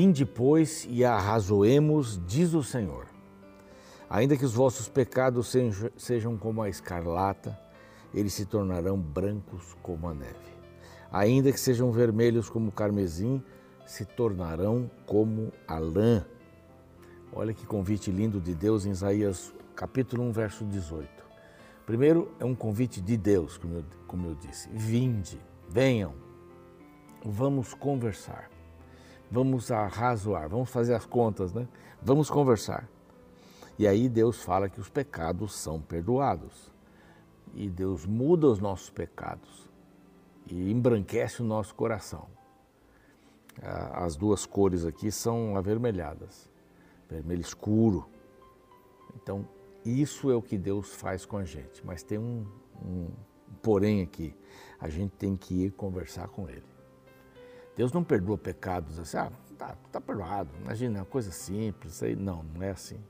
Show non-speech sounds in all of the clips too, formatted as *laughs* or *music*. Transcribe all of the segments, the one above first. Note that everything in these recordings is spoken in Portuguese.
Vinde, pois, e arrazoemos, diz o Senhor. Ainda que os vossos pecados sejam como a escarlata, eles se tornarão brancos como a neve. Ainda que sejam vermelhos como o carmesim, se tornarão como a lã. Olha que convite lindo de Deus em Isaías capítulo 1, verso 18. Primeiro é um convite de Deus, como eu, como eu disse. Vinde, venham, vamos conversar vamos arrazoar, vamos fazer as contas, né? Vamos conversar. E aí Deus fala que os pecados são perdoados. E Deus muda os nossos pecados e embranquece o nosso coração. As duas cores aqui são avermelhadas, vermelho escuro. Então, isso é o que Deus faz com a gente. Mas tem um, um porém aqui: a gente tem que ir conversar com Ele. Deus não perdoa pecados assim, ah, tá, tá perdoado. Imagina, é uma coisa simples, aí. Não, não é assim.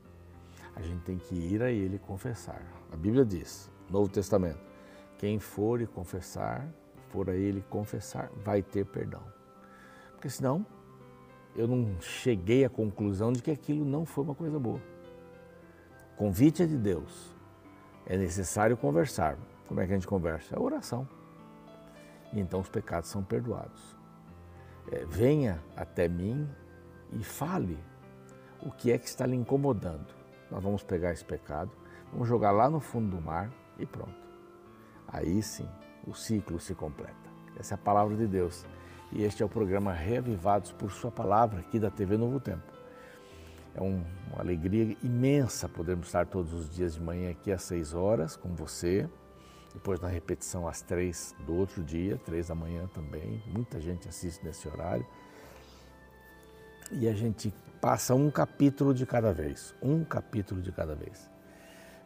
A gente tem que ir a Ele confessar. A Bíblia diz, Novo Testamento, quem for e confessar, for a Ele confessar, vai ter perdão. Porque senão, eu não cheguei à conclusão de que aquilo não foi uma coisa boa. O convite é de Deus. É necessário conversar. Como é que a gente conversa? É oração. E então os pecados são perdoados é, venha até mim e fale o que é que está lhe incomodando. Nós vamos pegar esse pecado, vamos jogar lá no fundo do mar e pronto. Aí sim o ciclo se completa. Essa é a palavra de Deus. E este é o programa Reavivados por Sua Palavra, aqui da TV Novo Tempo. É um, uma alegria imensa podermos estar todos os dias de manhã aqui às seis horas com você depois na repetição às três do outro dia, três da manhã também. Muita gente assiste nesse horário. E a gente passa um capítulo de cada vez, um capítulo de cada vez.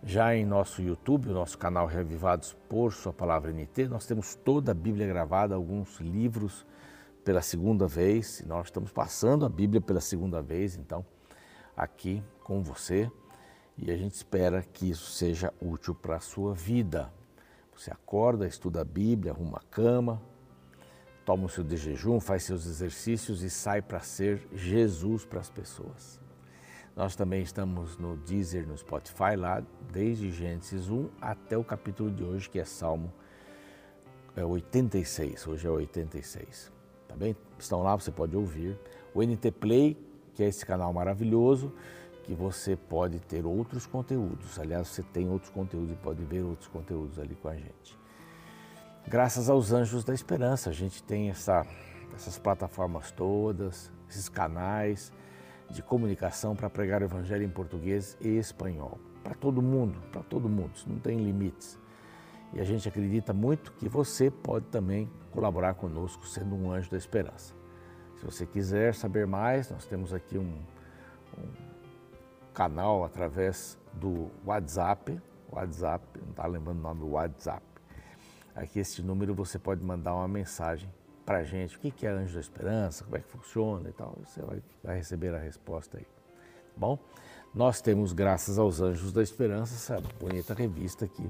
Já em nosso YouTube, o nosso canal Revivados por Sua Palavra NT, nós temos toda a Bíblia gravada, alguns livros pela segunda vez. Nós estamos passando a Bíblia pela segunda vez, então, aqui com você. E a gente espera que isso seja útil para a sua vida, você acorda, estuda a Bíblia, arruma a cama, toma o seu de jejum, faz seus exercícios e sai para ser Jesus para as pessoas. Nós também estamos no Deezer, no Spotify, lá desde Gênesis 1 até o capítulo de hoje, que é Salmo 86. Hoje é 86. Tá bem? Estão lá, você pode ouvir. O NT Play, que é esse canal maravilhoso, que você pode ter outros conteúdos. Aliás, você tem outros conteúdos e pode ver outros conteúdos ali com a gente. Graças aos Anjos da Esperança, a gente tem essa, essas plataformas todas, esses canais de comunicação para pregar o Evangelho em português e espanhol. Para todo mundo, para todo mundo, isso não tem limites. E a gente acredita muito que você pode também colaborar conosco sendo um anjo da esperança. Se você quiser saber mais, nós temos aqui um, um canal através do WhatsApp. WhatsApp, não está lembrando o nome do WhatsApp. Aqui esse número você pode mandar uma mensagem para a gente. O que é Anjo da Esperança, como é que funciona e tal. Você vai, vai receber a resposta aí. Bom, nós temos, graças aos Anjos da Esperança, essa bonita revista aqui.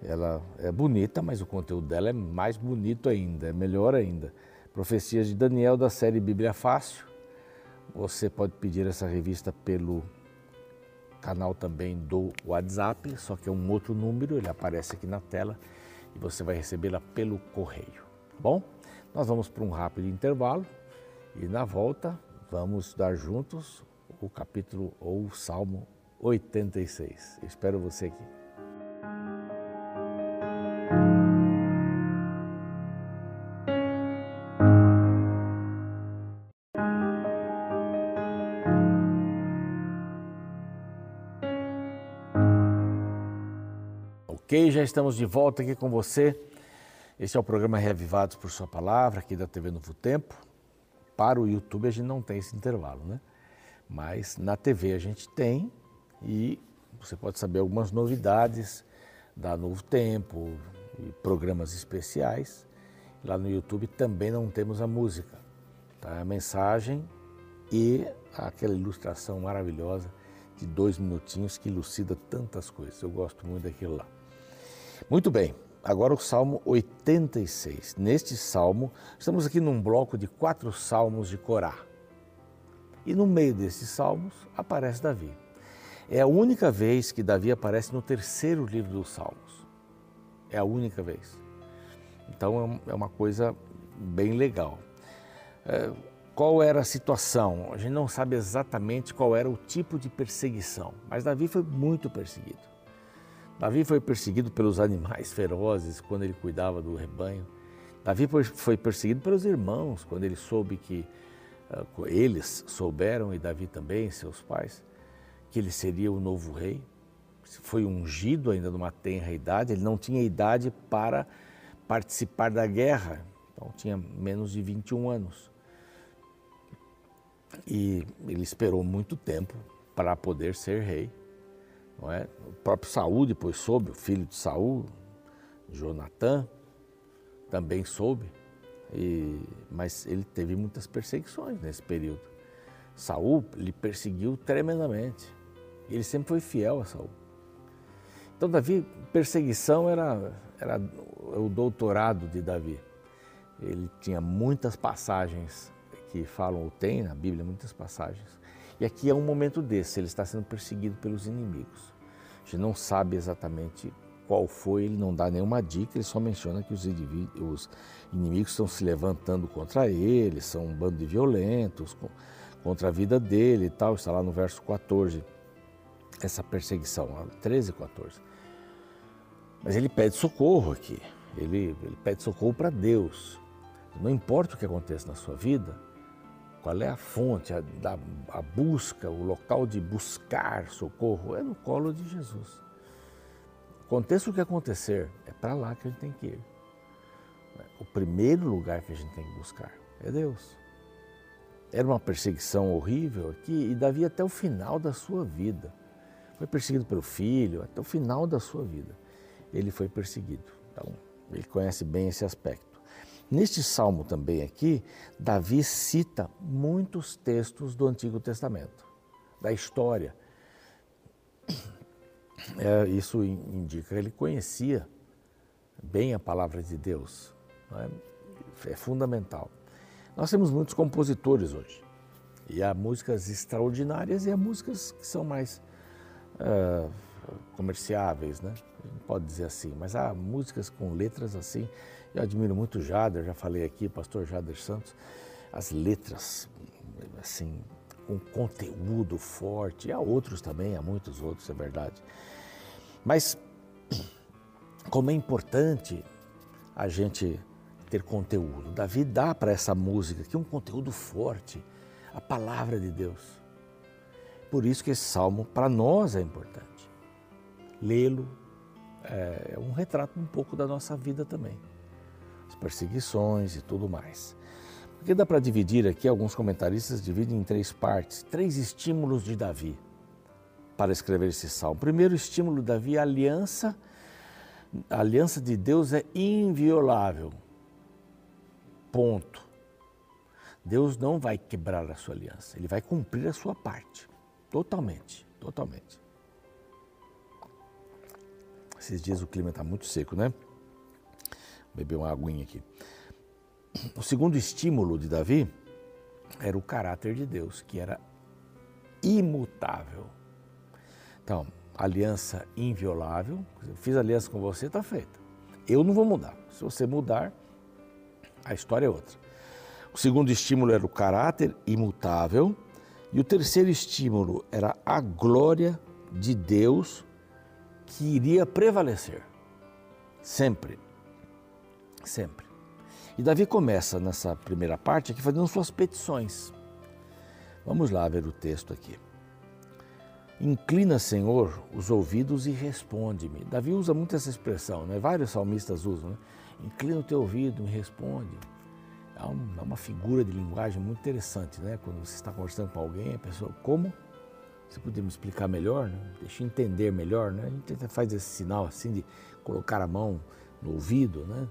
Ela é bonita, mas o conteúdo dela é mais bonito ainda, é melhor ainda. Profecias de Daniel da série Bíblia Fácil. Você pode pedir essa revista pelo canal também do WhatsApp, só que é um outro número, ele aparece aqui na tela e você vai recebê-la pelo correio. Bom, nós vamos para um rápido intervalo e na volta vamos dar juntos o capítulo ou o Salmo 86. espero você aqui. Ok, já estamos de volta aqui com você. Este é o programa Reavivados por Sua Palavra, aqui da TV Novo Tempo. Para o YouTube a gente não tem esse intervalo, né? Mas na TV a gente tem e você pode saber algumas novidades da Novo Tempo e programas especiais. Lá no YouTube também não temos a música, tá? A mensagem e aquela ilustração maravilhosa de dois minutinhos que elucida tantas coisas. Eu gosto muito daquilo lá. Muito bem, agora o Salmo 86. Neste salmo, estamos aqui num bloco de quatro salmos de Corá. E no meio desses salmos aparece Davi. É a única vez que Davi aparece no terceiro livro dos Salmos. É a única vez. Então é, é uma coisa bem legal. É, qual era a situação? A gente não sabe exatamente qual era o tipo de perseguição, mas Davi foi muito perseguido. Davi foi perseguido pelos animais ferozes quando ele cuidava do rebanho. Davi foi perseguido pelos irmãos quando ele soube que uh, eles souberam e Davi também, seus pais, que ele seria o novo rei. Foi ungido ainda numa tenra idade, ele não tinha idade para participar da guerra, então tinha menos de 21 anos. E ele esperou muito tempo para poder ser rei. Não é? O próprio Saul depois soube, o filho de Saul, Jonatã, também soube. E, mas ele teve muitas perseguições nesse período. Saul lhe perseguiu tremendamente. Ele sempre foi fiel a Saul. Então, Davi, perseguição era, era o doutorado de Davi. Ele tinha muitas passagens que falam, ou tem na Bíblia, muitas passagens. E aqui é um momento desse, ele está sendo perseguido pelos inimigos. A gente não sabe exatamente qual foi, ele não dá nenhuma dica, ele só menciona que os, os inimigos estão se levantando contra ele, são um bando de violentos, contra a vida dele e tal, está lá no verso 14 essa perseguição, 13 e 14. Mas ele pede socorro aqui, ele, ele pede socorro para Deus. Não importa o que aconteça na sua vida, qual é a fonte, a, da, a busca, o local de buscar socorro, é no colo de Jesus. Aconteça o que acontecer, é para lá que a gente tem que ir. O primeiro lugar que a gente tem que buscar é Deus. Era uma perseguição horrível aqui e Davi até o final da sua vida foi perseguido pelo filho, até o final da sua vida. Ele foi perseguido. Então, ele conhece bem esse aspecto. Neste salmo também aqui, Davi cita muitos textos do Antigo Testamento, da história. *clears throat* É, isso indica que ele conhecia bem a palavra de Deus. É? é fundamental. Nós temos muitos compositores hoje. E há músicas extraordinárias e há músicas que são mais uh, comerciáveis, né? pode dizer assim, mas há músicas com letras assim. Eu admiro muito o Jader, já falei aqui, pastor Jader Santos, as letras assim com conteúdo forte. Há outros também, há muitos outros, é verdade. Mas *clears throat* como é importante a gente ter conteúdo. Davi dá para essa música aqui um conteúdo forte, a palavra de Deus. Por isso que esse salmo para nós é importante. Lê-lo é, é um retrato um pouco da nossa vida também. Perseguições e tudo mais. Porque dá para dividir aqui, alguns comentaristas dividem em três partes, três estímulos de Davi para escrever esse salmo. Primeiro estímulo Davi a aliança. A aliança de Deus é inviolável. Ponto. Deus não vai quebrar a sua aliança, ele vai cumprir a sua parte. Totalmente, totalmente. Esses dias o clima está muito seco, né? Beber uma aguinha aqui. O segundo estímulo de Davi era o caráter de Deus, que era imutável. Então, aliança inviolável. Eu fiz aliança com você, está feita. Eu não vou mudar. Se você mudar, a história é outra. O segundo estímulo era o caráter imutável. E o terceiro estímulo era a glória de Deus que iria prevalecer. Sempre. Sempre. E Davi começa nessa primeira parte aqui fazendo suas petições. Vamos lá ver o texto aqui. Inclina, Senhor, os ouvidos e responde-me. Davi usa muito essa expressão, né? vários salmistas usam. Né? Inclina o teu ouvido, me responde é uma figura de linguagem muito interessante, né? Quando você está conversando com alguém, a pessoa, como? Você podia me explicar melhor, né? Deixa eu entender melhor, né? A gente faz esse sinal assim de colocar a mão no ouvido, né?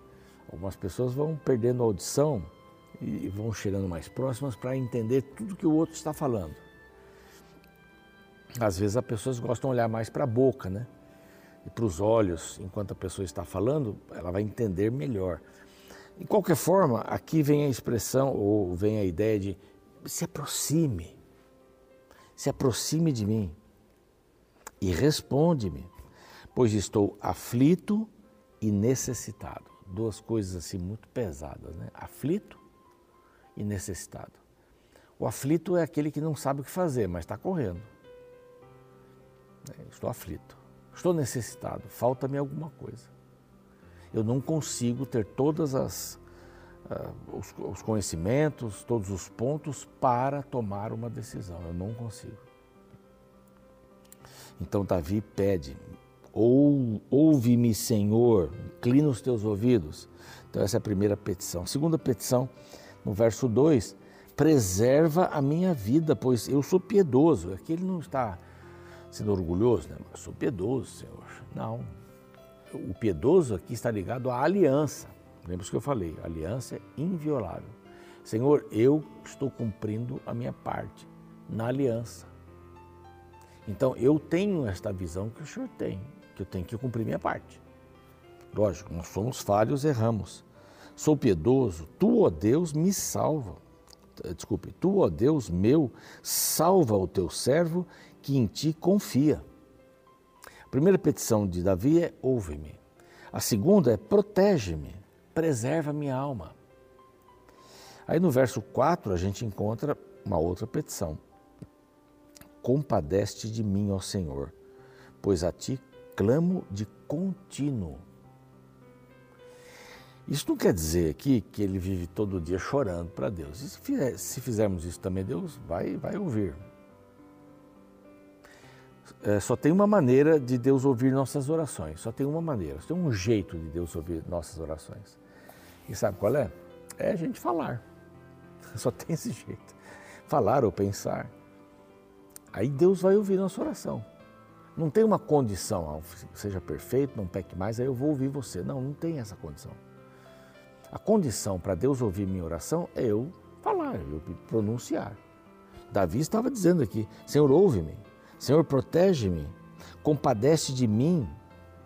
Algumas pessoas vão perdendo a audição e vão chegando mais próximas para entender tudo que o outro está falando. Às vezes as pessoas gostam de olhar mais para a boca, né? E para os olhos, enquanto a pessoa está falando, ela vai entender melhor. De qualquer forma, aqui vem a expressão ou vem a ideia de se aproxime, se aproxime de mim e responde-me, pois estou aflito e necessitado. Duas coisas assim muito pesadas, né? Aflito e necessitado. O aflito é aquele que não sabe o que fazer, mas está correndo. É, estou aflito, estou necessitado, falta-me alguma coisa. Eu não consigo ter todas as uh, os, os conhecimentos, todos os pontos para tomar uma decisão. Eu não consigo. Então Davi pede: ou, ouve-me, Senhor, inclina os teus ouvidos. Então, essa é a primeira petição. A segunda petição, no verso 2, preserva a minha vida, pois eu sou piedoso. Aqui ele não está sendo orgulhoso, né? Eu sou piedoso, Senhor. Não. O piedoso aqui está ligado à aliança. Lembra o que eu falei? A aliança é inviolável. Senhor, eu estou cumprindo a minha parte na aliança. Então eu tenho esta visão que o Senhor tem que eu tenho que cumprir minha parte. Lógico, nós somos falhos, erramos. Sou piedoso, tu, ó Deus, me salva. Desculpe, tu, ó Deus meu, salva o teu servo que em ti confia. A primeira petição de Davi é: ouve-me. A segunda é: protege-me, preserva minha alma. Aí no verso 4 a gente encontra uma outra petição: Compadece de mim, ó Senhor, pois a ti clamo de contínuo. Isso não quer dizer aqui que ele vive todo dia chorando para Deus. Se, fizer, se, fizermos isso também, Deus vai, vai ouvir. É, só tem uma maneira de Deus ouvir nossas orações. Só tem uma maneira, só tem um jeito de Deus ouvir nossas orações. E sabe qual é? É a gente falar. *laughs* Só tem esse jeito. Falar ou pensar. Aí Deus vai ouvir nossa oração. Não tem uma condição, seja perfeito, não peque mais, aí eu vou ouvir você. Não, não tem essa condição. A condição para Deus ouvir minha oração é eu falar, eu pronunciar. Davi estava dizendo aqui: Senhor, ouve-me, Senhor, protege-me, compadece de mim,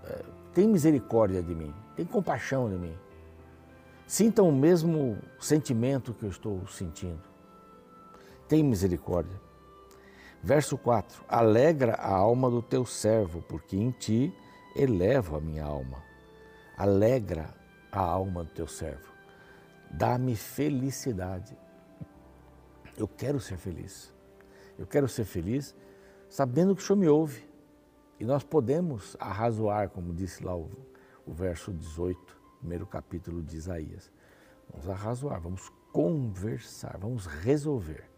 é, tem misericórdia de mim, tem compaixão de mim. Sintam o mesmo sentimento que eu estou sentindo. Tem misericórdia. Verso 4: Alegra a alma do teu servo, porque em ti elevo a minha alma. Alegra a alma do teu servo. Dá-me felicidade. Eu quero ser feliz. Eu quero ser feliz sabendo que o Senhor me ouve. E nós podemos arrazoar, como disse lá o, o verso 18, primeiro capítulo de Isaías. Vamos arrazoar, vamos conversar, vamos resolver.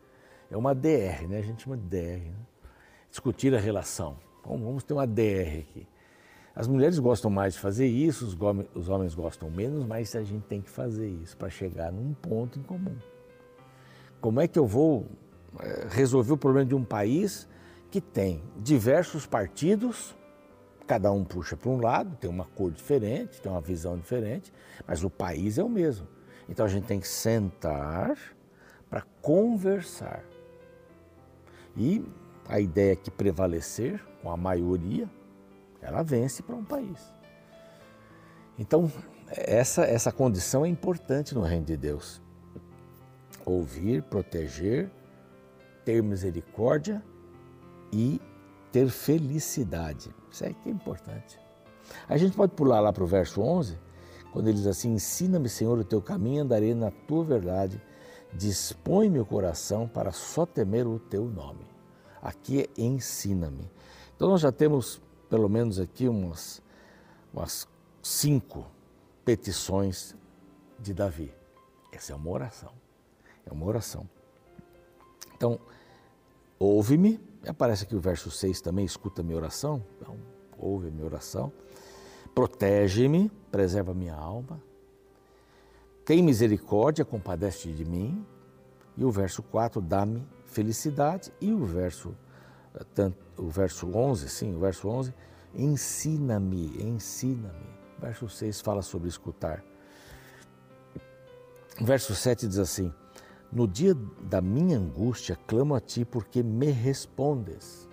É uma DR, né? A gente chama de DR. Né? Discutir a relação. Bom, vamos ter uma DR aqui. As mulheres gostam mais de fazer isso, os homens gostam menos, mas a gente tem que fazer isso para chegar num ponto em comum. Como é que eu vou eh, resolver o problema de um país que tem diversos partidos, cada um puxa para um lado, tem uma cor diferente, tem uma visão diferente, mas o país é o mesmo. Então a gente tem que sentar para conversar e a ideia que prevalecer com a maioria, ela vence para um país. Então, essa, essa condição é importante no reino de Deus. Ouvir, proteger, ter misericórdia e ter felicidade. Isso é que é importante. A gente pode pular lá para o verso 11, quando ele diz assim: Ensina-me, Senhor, o teu caminho, andarei na tua verdade dispõe meu coração para só temer o teu nome. Aqui é ensina-me. Então nós já temos pelo menos aqui umas, umas cinco petições de Davi. Essa é uma oração. É uma oração. Então, ouve-me. Aparece aqui o verso 6 também, escuta minha oração. Então, ouve a minha oração. Protege-me, preserva minha alma tem misericórdia, compadece de mim. E o verso 4, dá-me felicidade. E o verso, eh, tanto, o verso 11, sim, o verso 11, ensina-me, ensina-me. Verso 6 fala sobre escutar. Verso 7 diz assim: No dia da minha angústia, clamo a ti porque me respondes.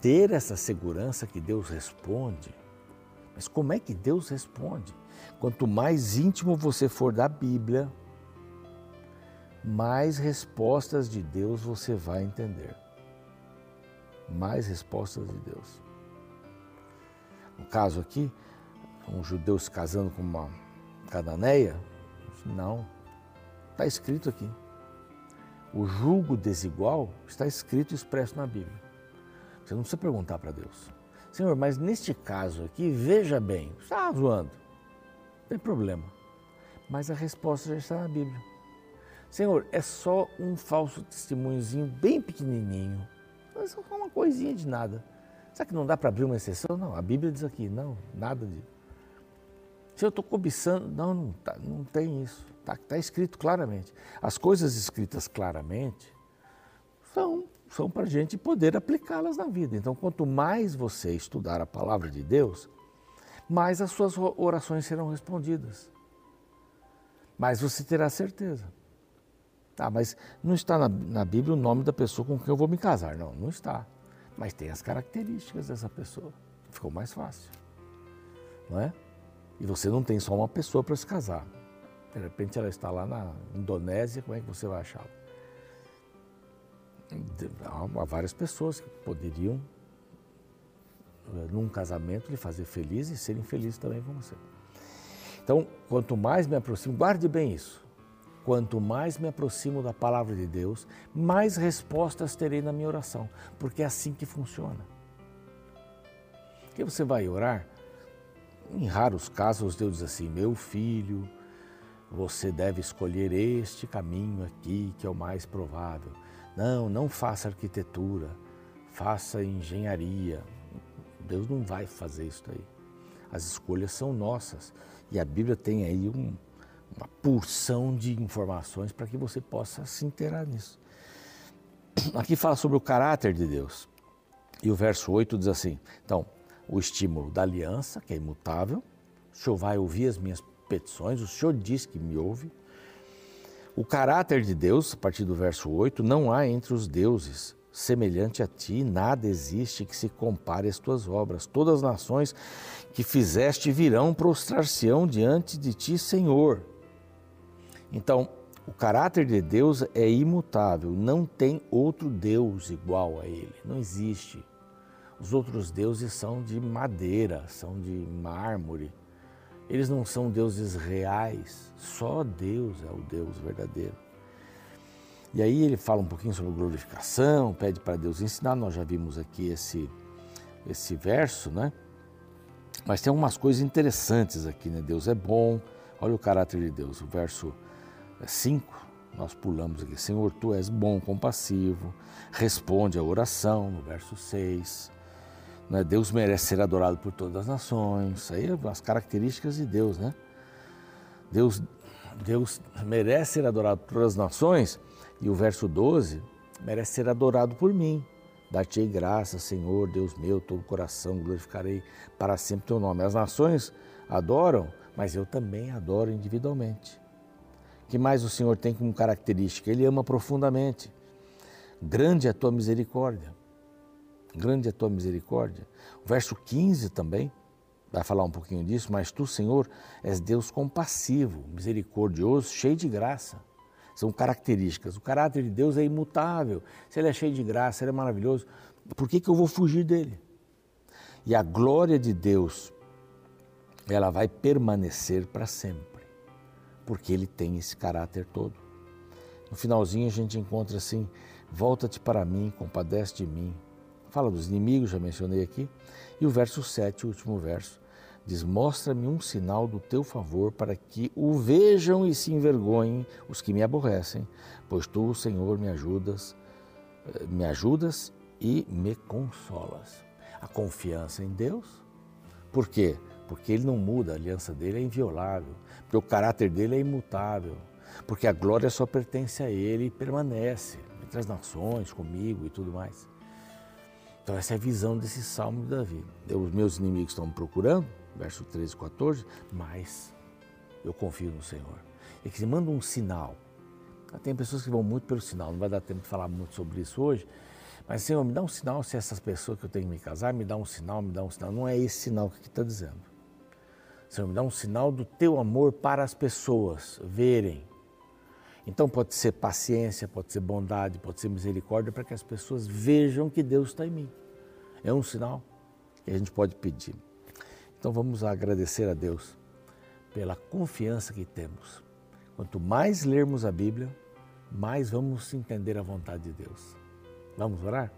Ter essa segurança que Deus responde. Mas como é que Deus responde? Quanto mais íntimo você for da Bíblia, mais respostas de Deus você vai entender. Mais respostas de Deus. No caso aqui, um judeu se casando com uma cananeia? Não. Está escrito aqui. O julgo desigual está escrito e expresso na Bíblia. Você não precisa perguntar para Deus. Senhor, mas neste caso aqui, veja bem, está zoando. Não tem problema. Mas a resposta já está na Bíblia. Senhor, é só um falso testemunhozinho bem pequenininho. É só uma coisinha de nada. Será que não dá para abrir uma exceção? Não, a Bíblia diz aqui, não, nada disso. Se eu estou cobiçando, não, não, tá, não tem isso. Está tá escrito claramente. As coisas escritas claramente são, são para a gente poder aplicá-las na vida. Então, quanto mais você estudar a palavra de Deus, mais as suas orações serão respondidas. Mais você terá certeza. Ah, mas não está na, na Bíblia o nome da pessoa com quem eu vou me casar. Não, não está. Mas tem as características dessa pessoa. Ficou mais fácil. Não é? E você não tem só uma pessoa para se casar. De repente ela está lá na Indonésia, como é que você vai achá-la? Há várias pessoas que poderiam, eh, num casamento, lhe fazer feliz e serem felizes também com você. Então, quanto mais me aproximo, guarde bem isso. Quanto mais me aproximo da palavra de Deus, mais respostas terei na minha oração, porque é assim que funciona. Porque você vai orar, em raros casos Deus diz assim: meu filho, você deve escolher este caminho aqui que é o mais provável. Não, não faça arquitetura, faça engenharia. Deus não vai fazer isso aí. As escolhas são nossas e a Bíblia tem aí um, uma porção de informações para que você possa se inteirar nisso. *clears throat* Aqui fala sobre o caráter de Deus. E o verso 8 diz assim: então, o estímulo da aliança, que é imutável. O Senhor vai ouvir as minhas petições, o Senhor diz que me ouve. O caráter de Deus, a partir do verso 8, não há entre os deuses semelhante a ti, nada existe que se compare às tuas obras. Todas as nações que fizeste virão prostrar-se-ão diante de ti, Senhor. Então, o caráter de Deus é imutável, não tem outro Deus igual a ele, não existe. Os outros deuses são de madeira, são de mármore. Eles não são deuses reais, só Deus é o Deus verdadeiro. E aí ele fala um pouquinho sobre glorificação, pede para Deus ensinar, nós já vimos aqui esse, esse verso, né? Mas tem umas coisas interessantes aqui, né? Deus é bom, olha o caráter de Deus, o verso 5, nós pulamos aqui, Senhor, Tu és bom, compassivo, responde à oração, no verso 6. Né? Deus merece ser adorado por todas as nações. Aí é as características de Deus, né? Deus, Deus merece ser adorado por todas as nações. E o verso 12, merece ser adorado por mim. Dar-te graça, Senhor, Deus meu, todo coração, glorificarei para sempre teu nome. As nações adoram, mas eu também adoro individualmente. que mais o Senhor tem como característica? Ele ama profundamente. Grande é a tua misericórdia grande é a tua misericórdia. O verso 15 também vai falar um pouquinho disso, mas tu, Senhor, és Deus compassivo, misericordioso, cheio de graça. São características. O caráter de Deus é imutável. Se ele é cheio de graça, ele é maravilhoso, por que, que eu vou fugir dele? E a glória de Deus, ela vai permanecer para sempre, porque ele tem esse caráter todo. No finalzinho a gente encontra assim: volta-te para mim, compadece de mim, Fala dos inimigos, já mencionei aqui. E o verso 7, o último verso, diz: Mostra-me um sinal do teu favor para que o vejam e se envergonhem os que me aborrecem, pois tu, Senhor, me ajudas, eh, me ajudas e me consolas. A confiança em Deus. Por quê? Porque ele não muda, a aliança dele é inviolável, porque o caráter dele é imutável, porque a glória só pertence a ele e permanece entre as nações, comigo e tudo mais. Então, essa é a visão desse salmo de Davi. Os meus inimigos estão me procurando, verso 13 e 14, mas eu confio no Senhor. E que manda um sinal. Tem pessoas que vão muito pelo sinal, não vai dar tempo de falar muito sobre isso hoje, mas Senhor, me dá um sinal se essas pessoas que eu tenho que me casar, me dá um sinal, me dá um sinal. Não é esse sinal que está dizendo. Senhor, me dá um sinal do teu amor para as pessoas verem. Então pode ser paciência, pode ser bondade, pode ser misericórdia para que as pessoas vejam que Deus está em mim. É um sinal que a gente pode pedir. Então vamos agradecer a Deus pela confiança que temos. Quanto mais lermos a Bíblia, mais vamos entender a vontade de Deus. Vamos orar?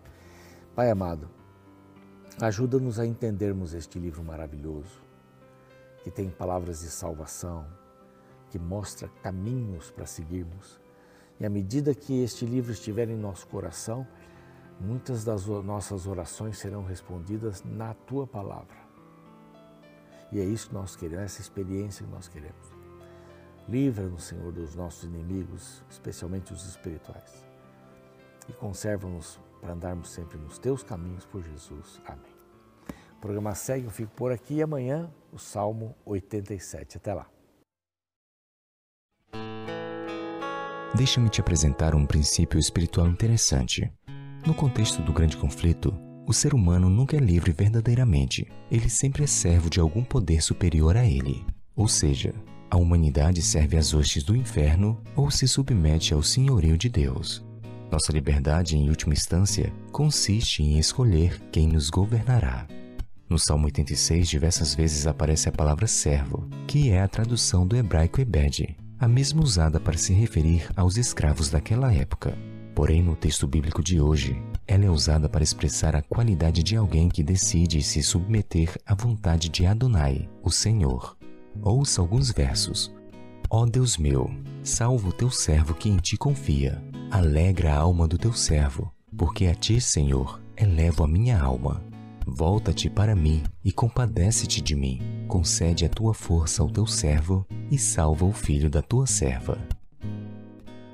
Pai amado, ajuda-nos a entendermos este livro maravilhoso, que tem palavras de salvação, que mostra caminhos para seguirmos. E à medida que este livro estiver em nosso coração, muitas das nossas orações serão respondidas na tua palavra. E é isso que nós queremos, essa experiência que nós queremos. Livra-nos, Senhor, dos nossos inimigos, especialmente os espirituais. E conserva-nos para andarmos sempre nos teus caminhos por Jesus. Amém. O programa segue, eu fico por aqui e amanhã o Salmo 87. Até lá. Deixa-me te apresentar um princípio espiritual interessante. No contexto do grande conflito, o ser humano nunca é livre verdadeiramente. Ele sempre é servo de algum poder superior a ele. Ou seja, a humanidade serve às hostes do inferno ou se submete ao senhorio de Deus. Nossa liberdade, em última instância, consiste em escolher quem nos governará. No Salmo 86, diversas vezes aparece a palavra servo, que é a tradução do hebraico ebed, a mesma usada para se referir aos escravos daquela época. Porém, no texto bíblico de hoje, ela é usada para expressar a qualidade de alguém que decide se submeter à vontade de Adonai, o Senhor. Ouça alguns versos. Ó Deus meu, salva o teu servo que em ti confia. Alegra a alma do teu servo, porque a ti, Senhor, elevo a minha alma. Volta-te para mim e compadece-te de mim. Concede a tua força ao teu servo e salva o filho da tua serva.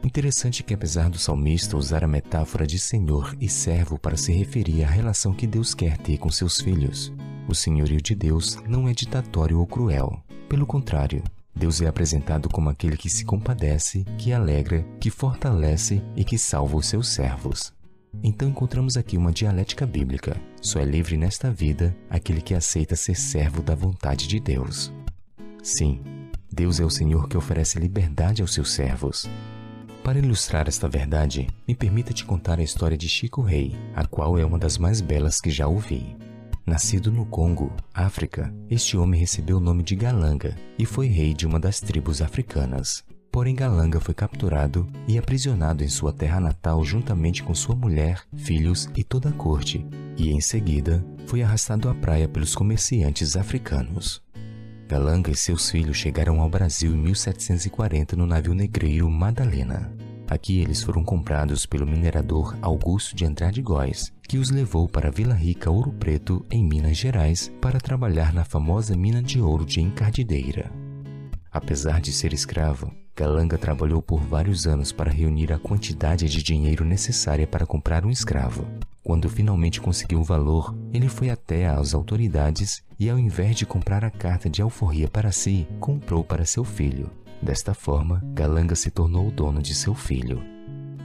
Interessante que, apesar do salmista usar a metáfora de senhor e servo para se referir à relação que Deus quer ter com seus filhos, o senhorio de Deus não é ditatório ou cruel. Pelo contrário, Deus é apresentado como aquele que se compadece, que alegra, que fortalece e que salva os seus servos. Então encontramos aqui uma dialética bíblica. Só é livre nesta vida aquele que aceita ser servo da vontade de Deus. Sim, Deus é o Senhor que oferece liberdade aos seus servos. Para ilustrar esta verdade, me permita te contar a história de Chico Rei, a qual é uma das mais belas que já ouvi. Nascido no Congo, África, este homem recebeu o nome de Galanga e foi rei de uma das tribos africanas. Porém, Galanga foi capturado e aprisionado em sua terra natal juntamente com sua mulher, filhos e toda a corte, e em seguida foi arrastado à praia pelos comerciantes africanos. Galanga e seus filhos chegaram ao Brasil em 1740 no navio negreiro Madalena. Aqui eles foram comprados pelo minerador Augusto de Andrade Góes, que os levou para Vila Rica Ouro Preto, em Minas Gerais, para trabalhar na famosa mina de ouro de Encardideira. Apesar de ser escravo, Galanga trabalhou por vários anos para reunir a quantidade de dinheiro necessária para comprar um escravo. Quando finalmente conseguiu o valor, ele foi até às autoridades e, ao invés de comprar a carta de alforria para si, comprou para seu filho. Desta forma, Galanga se tornou o dono de seu filho.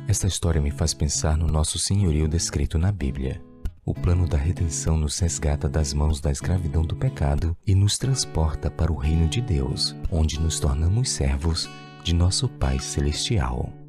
Esta história me faz pensar no nosso senhorio descrito na Bíblia. O plano da redenção nos resgata das mãos da escravidão do pecado e nos transporta para o reino de Deus, onde nos tornamos servos de nosso Pai Celestial.